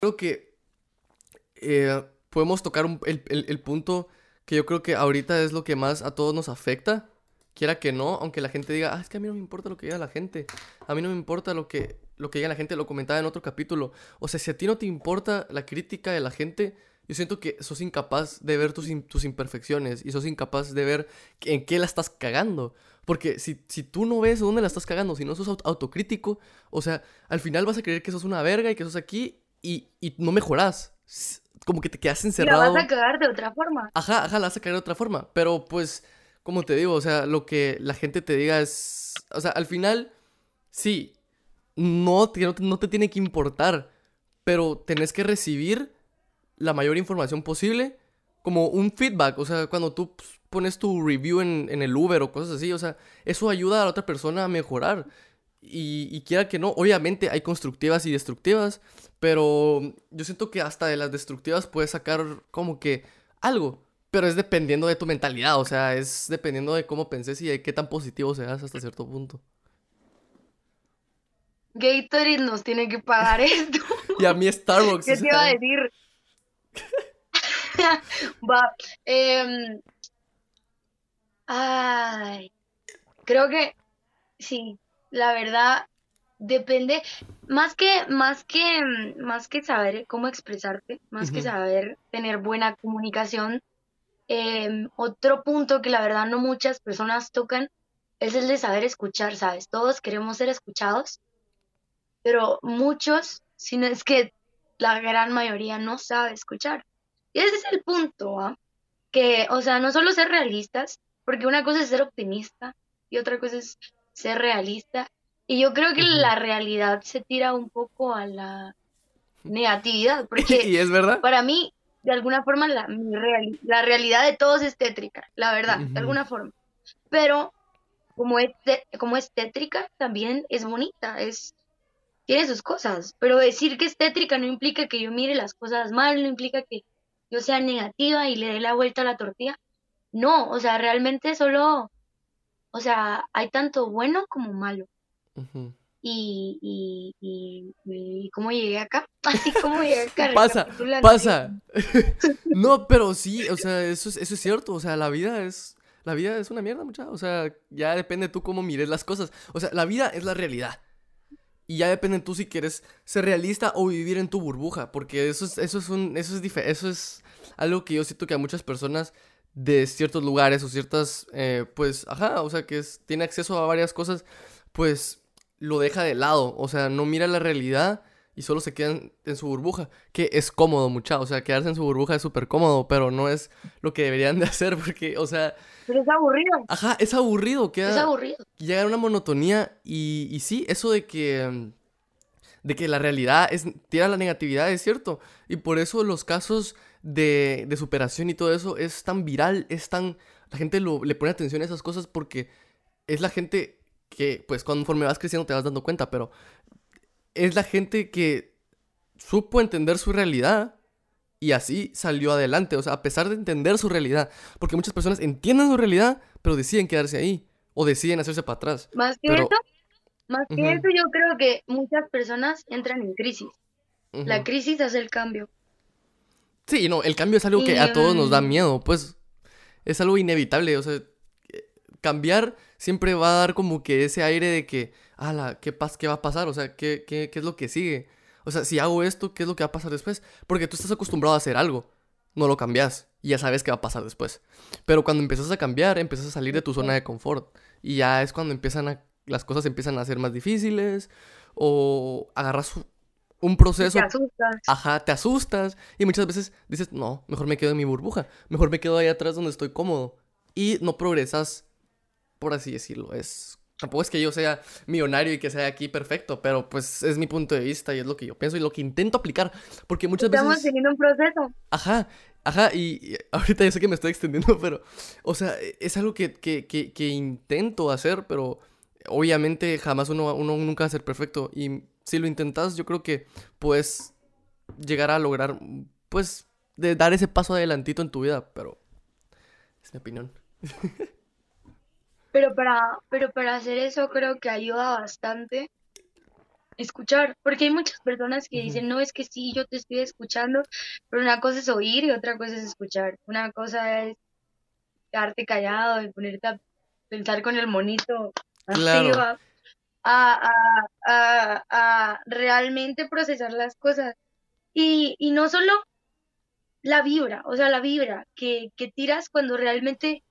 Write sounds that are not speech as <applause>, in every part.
creo que eh, podemos tocar el, punto que yo creo que ahorita es lo que más a todos nos afecta. Quiera que no, aunque la gente diga, ah, es que a mí no me importa lo que diga la gente. A mí no me importa lo que, lo que diga la gente, lo comentaba en otro capítulo. O sea, si a ti no te importa la crítica de la gente, yo siento que sos incapaz de ver tus, tus imperfecciones y sos incapaz de ver en qué la estás cagando. Porque si, si tú no ves dónde la estás cagando, si no sos autocrítico, o sea, al final vas a creer que sos una verga y que sos aquí y, y no mejorás. Como que te quedas encerrado. La vas a cagar de otra forma. Ajá, ajá, la vas a cagar de otra forma. Pero pues, como te digo, o sea, lo que la gente te diga es. O sea, al final, sí, no, no, no te tiene que importar, pero tenés que recibir la mayor información posible como un feedback. O sea, cuando tú pues, pones tu review en, el Uber o cosas así, o sea, eso ayuda a la otra persona a mejorar. Y, quiera que no, obviamente hay constructivas y destructivas, pero yo siento que hasta de las destructivas puedes sacar como que algo, pero es dependiendo de tu mentalidad, o sea, es dependiendo de cómo penses y de qué tan positivo seas hasta cierto punto. Gatorade nos tiene que pagar esto. <laughs> y a mí Starbucks. ¿Qué te iba a decir? <laughs> Va. Em, ay, creo que sí, la verdad depende más que más que más que saber cómo expresarte, más que saber tener buena comunicación. Em, otro punto que la verdad no muchas personas tocan es el de saber escuchar, ¿sabes? Todos queremos ser escuchados, pero muchos, si no es que la gran mayoría no sabe escuchar. Y ese es el punto, ¿ah? Que, o sea, no solo ser realistas, porque una cosa es ser optimista y otra cosa es ser realista. Y yo creo que la realidad se tira un poco a la negatividad, <laughs> porque ¿Y es verdad? para mí, de alguna forma, la, la realidad de todos es tétrica, la verdad, de alguna forma. Pero como es, como es tétrica, también es bonita, es tiene sus cosas, pero decir que es tétrica no implica que yo mire las cosas mal, no implica que yo sea negativa y le dé la vuelta a la tortilla. No, o sea, realmente solo, o sea, hay tanto bueno como malo. y, y, y, y, cómo llegué acá, <laughs> así como llegué acá. pasa, pasa. <laughs> no, pero sí, o sea, eso es, eso es cierto, o sea, la vida es, la vida es una mierda, mucha, o sea, ya depende tú cómo mires las cosas. O sea, la vida es la realidad. Y ya depende tú si quieres ser realista o vivir en tu burbuja. Porque eso es, eso es un. Eso es eso es algo que yo siento que a muchas personas de ciertos lugares o ciertas. Eh, pues, ajá, o sea, que tiene acceso a varias cosas. Pues lo deja de lado. O sea, no mira la realidad y solo se quedan en su burbuja, que es cómodo, mucha, o sea, quedarse en su burbuja es súper cómodo, pero no es lo que deberían de <laughs> hacer, porque, o sea... Pero es aburrido. Ajá, es aburrido, queda... Es aburrido. Llega a una monotonía y, y sí, eso de que... De que la realidad es, tira la negatividad, es cierto. Y por eso los casos de, de superación y todo eso es tan viral, es tan... La gente lo, le pone atención a esas cosas porque es la gente que, pues, conforme vas creciendo te vas dando cuenta, pero es la gente que supo entender su realidad y así salió adelante. O sea, a pesar de entender su realidad. Porque muchas personas entienden su realidad, pero deciden quedarse ahí. O deciden hacerse para atrás. Más que eso, más que eso, yo creo que muchas personas entran en crisis. La crisis hace el cambio. Sí, no, el cambio es algo que a todos nos da miedo. Pues es algo inevitable. O sea, cambiar siempre va a dar como que ese aire de que ala, ¿qué, ¿qué va a pasar? O sea, ¿qué, ¿qué, qué, es lo que sigue? O sea, si hago esto, ¿qué es lo que va a pasar después? Porque tú estás acostumbrado a hacer algo, no lo cambias y ya sabes qué va a pasar después. Pero cuando empiezas a cambiar, empiezas a salir de tu zona de confort y ya es cuando empiezan a, las cosas empiezan a ser más difíciles o agarras un proceso. Te asustas. Ajá, te asustas y muchas veces dices, no, mejor me quedo en mi burbuja, mejor me quedo ahí atrás donde estoy cómodo y no progresas, por así decirlo. Es Tampoco es que yo sea millonario y que sea aquí perfecto, pero pues es mi punto de vista y es lo que yo pienso y lo que intento aplicar. Porque muchas veces. Estamos teniendo un proceso. Ajá, ajá, y, ahorita ya sé que me estoy extendiendo, <laughs> pero. O sea, es algo que, que, que, intento hacer, pero obviamente jamás uno, uno nunca va a ser perfecto. Y si lo intentas, yo creo que puedes llegar a lograr, pues, de dar ese paso adelantito en tu vida, pero. Es mi opinión. Pero para, pero para hacer eso creo que ayuda bastante escuchar, porque hay muchas personas que dicen, no, es que sí, yo te estoy escuchando, pero una cosa es oír y otra cosa es escuchar. Una cosa es quedarte callado y ponerte a pensar con el monito Claro. a, a, a, realmente procesar las cosas. Y, y no solo la vibra, o sea, la vibra que, que tiras cuando realmente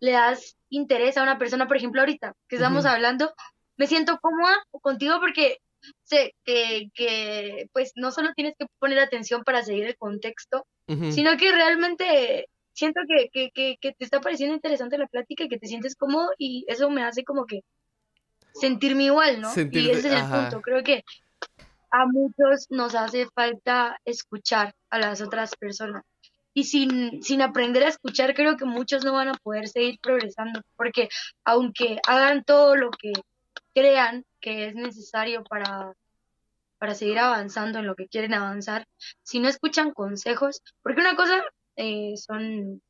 le das interés a una persona, por ejemplo, ahorita que estamos hablando, me siento cómoda contigo porque sé que, que, pues no solo tienes que poner atención para seguir el contexto, sino que realmente siento que, que, que, que, te está pareciendo interesante la plática y que te sientes cómodo y eso me hace como que sentirme igual, ¿no? y ese es el punto. Creo que a muchos nos hace falta escuchar a las otras personas. Y sin, sin aprender a escuchar, creo que muchos no van a poder seguir progresando, porque aunque hagan todo lo que crean que es necesario para, para seguir avanzando en lo que quieren avanzar, si no escuchan consejos, porque una cosa eh, son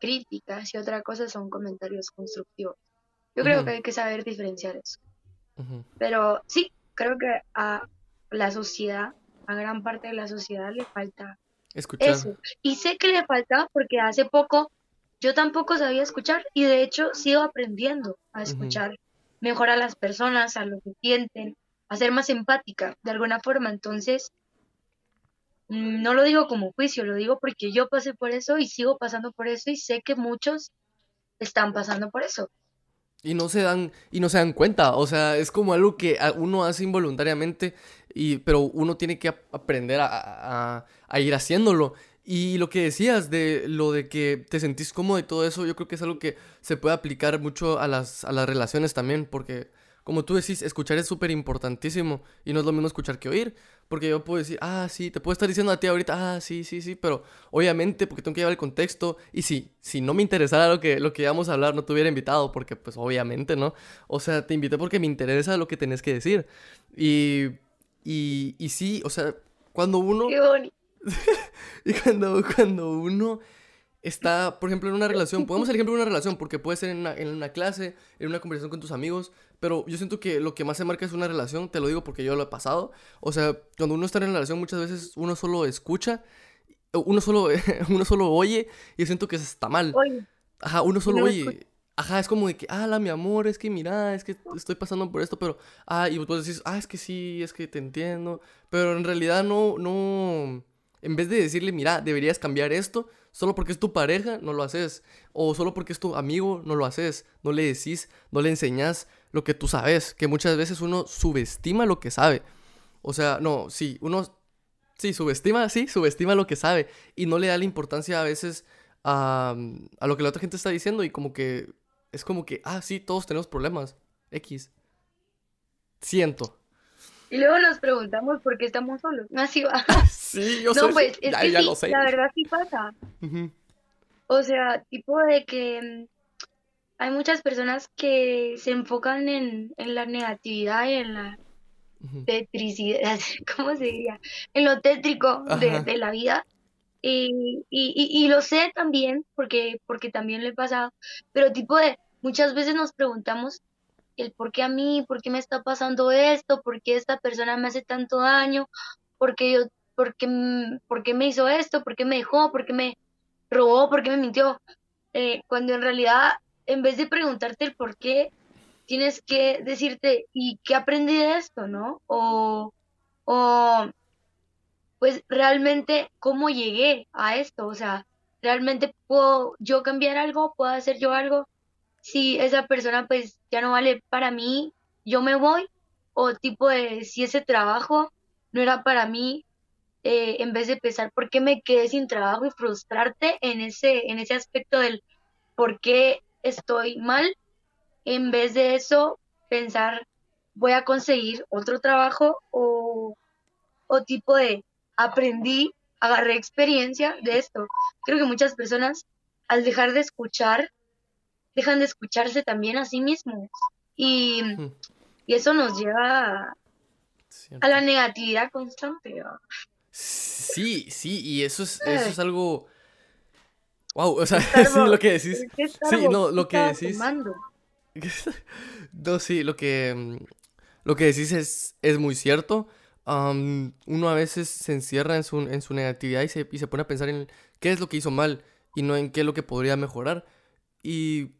críticas y otra cosa son comentarios constructivos. Yo creo que hay que saber diferenciar eso. Pero sí, creo que a la sociedad, a gran parte de la sociedad le falta escuchar. eso. Y sé que le falta porque hace poco yo tampoco sabía escuchar y de hecho sigo aprendiendo a escuchar mejor a las personas, a lo que sienten, a ser más empática de alguna forma. Entonces, no lo digo como juicio, lo digo porque yo pasé por eso y sigo pasando por eso y sé que muchos están pasando por eso. Y no se dan, y no se dan cuenta, o sea, es como algo que uno hace involuntariamente, y, pero uno tiene que aprender a, a ir haciéndolo. Y lo que decías de lo de que te sentís cómodo y todo eso, yo creo que es algo que se puede aplicar mucho a las, a las relaciones también, porque como tú decís, escuchar es súper importantísimo y no es lo mismo escuchar que oír, porque yo puedo decir, ah, sí, te puedo estar diciendo a ti ahorita, ah, sí, sí, sí, pero obviamente porque tengo que llevar el contexto y si, si no me interesara lo que, lo que íbamos a hablar, no te hubiera invitado, porque pues obviamente, ¿no? O sea, te invité porque me interesa lo que tenés que decir y, y, y sí, o sea, cuando uno... <laughs> y cuando, cuando uno está, por ejemplo, en una <laughs> relación, podemos el ejemplo de una relación, porque puede ser en una, en una, clase, en una conversación con tus amigos, pero yo siento que lo que más se marca es una relación, te lo digo porque yo lo he pasado. O sea, cuando uno está en una relación, muchas veces uno solo escucha, uno solo, <laughs> uno solo oye, y yo siento que eso está mal. Ajá, uno solo oye. Ajá, es como de que, ah, la, mi amor, es que mira, es que estoy pasando por esto, pero, ah, y vos decís, ah, es que sí, es que te entiendo, pero en realidad no, no, en vez de decirle, mira, deberías cambiar esto, solo porque es tu pareja, no lo haces. O solo porque es tu amigo, no lo haces. No le decís, no le enseñas lo que tú sabes. Que muchas veces uno subestima lo que sabe. O sea, no, sí, uno, sí, subestima, sí, subestima lo que sabe. Y no le da la importancia a veces a, a lo que la otra gente está diciendo. Y como que, es como que, ah, sí, todos tenemos problemas. X. Siento. Y luego nos preguntamos por qué estamos solos. <laughs> Así va. Sí, yo no, pues es que sí, la verdad sí pasa. O sea, tipo de que hay muchas personas que se enfocan en, la negatividad y en la tetricidad, <laughs> ¿cómo se diría? En lo tétrico de, la vida. Y, y, y, lo sé también, porque, porque también lo he pasado, pero tipo de, muchas veces nos preguntamos el por qué a mí, por qué me está pasando esto, por qué esta persona me hace tanto daño, por qué yo, por qué, por qué me hizo esto, por qué me dejó, por qué me robó, por qué me mintió. Eh, cuando en realidad, en vez de preguntarte el por qué, tienes que decirte, ¿y qué aprendí de esto, no? O, o, pues realmente, ¿cómo llegué a esto? O sea, ¿realmente puedo yo cambiar algo? ¿Puedo hacer yo algo? si esa persona pues ya no vale para mí, yo me voy, o tipo de si ese trabajo no era para mí, eh, en vez de pensar por qué me quedé sin trabajo y frustrarte en ese, en ese aspecto del por qué estoy mal, en vez de eso pensar voy a conseguir otro trabajo o, o tipo de aprendí, agarré experiencia de esto. Creo que muchas personas al dejar de escuchar dejan de escucharse también a sí mismos. Y, eso nos lleva a, la negatividad constante. Sí, sí, y eso es, eso es algo... Wow, o sea, <laughs> sí, lo que decís. Sí, no, lo que decís. <laughs> No, sí, lo que... lo que decís es, es muy cierto. uno a veces se encierra en su, en su negatividad y se, y se pone a pensar en qué es lo que hizo mal y no en qué es lo que podría mejorar. Y,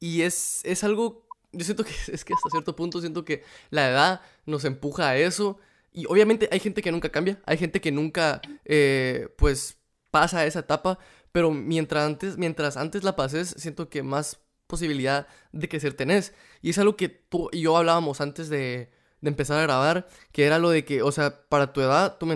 y es, es algo, yo siento que <laughs> es que hasta cierto punto siento que la edad nos empuja a eso. Y obviamente hay gente que nunca cambia, hay gente que nunca, eh, pues, pasa esa etapa, pero mientras antes, mientras antes la pases, siento que más posibilidad de crecer tenés. Y es algo que tú y yo hablábamos antes de, de empezar a grabar, que era lo de que, o sea, para tu edad, tu